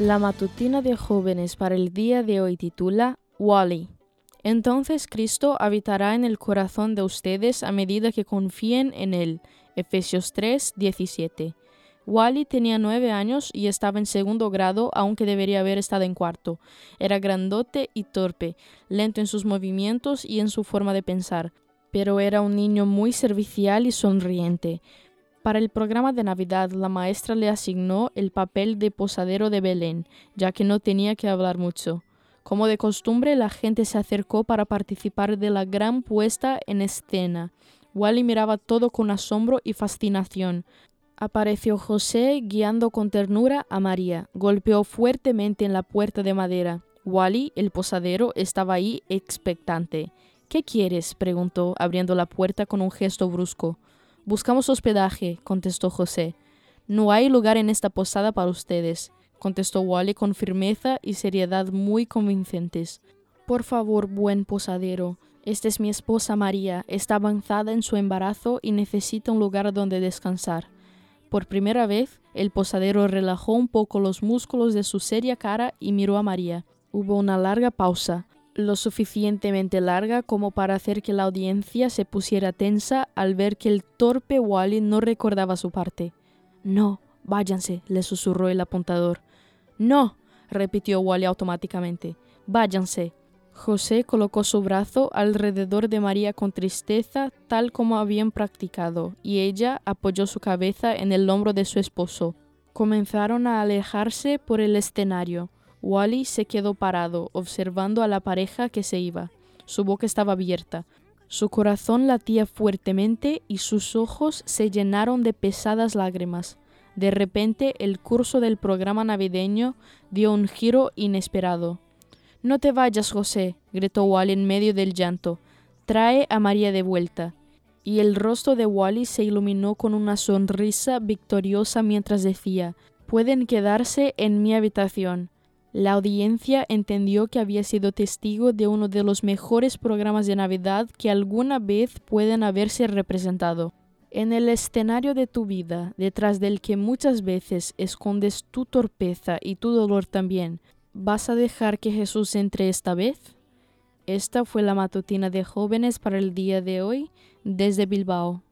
La matutina de jóvenes para el día de hoy titula Wally. Entonces Cristo habitará en el corazón de ustedes a medida que confíen en Él. Efesios 3, 17. Wally tenía nueve años y estaba en segundo grado, aunque debería haber estado en cuarto. Era grandote y torpe, lento en sus movimientos y en su forma de pensar, pero era un niño muy servicial y sonriente. Para el programa de Navidad, la maestra le asignó el papel de posadero de Belén, ya que no tenía que hablar mucho. Como de costumbre, la gente se acercó para participar de la gran puesta en escena. Wally miraba todo con asombro y fascinación. Apareció José guiando con ternura a María. Golpeó fuertemente en la puerta de madera. Wally, el posadero, estaba ahí expectante. ¿Qué quieres? preguntó, abriendo la puerta con un gesto brusco. Buscamos hospedaje, contestó José. No hay lugar en esta posada para ustedes, contestó Wally con firmeza y seriedad muy convincentes. Por favor, buen posadero, esta es mi esposa María, está avanzada en su embarazo y necesita un lugar donde descansar. Por primera vez, el posadero relajó un poco los músculos de su seria cara y miró a María. Hubo una larga pausa, lo suficientemente larga como para hacer que la audiencia se pusiera tensa al ver que el torpe Wally no recordaba su parte. No, váyanse, le susurró el apuntador. No, repitió Wally automáticamente. Váyanse. José colocó su brazo alrededor de María con tristeza, tal como habían practicado, y ella apoyó su cabeza en el hombro de su esposo. Comenzaron a alejarse por el escenario. Wally se quedó parado, observando a la pareja que se iba. Su boca estaba abierta. Su corazón latía fuertemente y sus ojos se llenaron de pesadas lágrimas. De repente el curso del programa navideño dio un giro inesperado. No te vayas, José, gritó Wally en medio del llanto. Trae a María de vuelta. Y el rostro de Wally se iluminó con una sonrisa victoriosa mientras decía Pueden quedarse en mi habitación. La audiencia entendió que había sido testigo de uno de los mejores programas de Navidad que alguna vez pueden haberse representado. En el escenario de tu vida, detrás del que muchas veces escondes tu torpeza y tu dolor también, ¿vas a dejar que Jesús entre esta vez? Esta fue la matutina de jóvenes para el día de hoy desde Bilbao.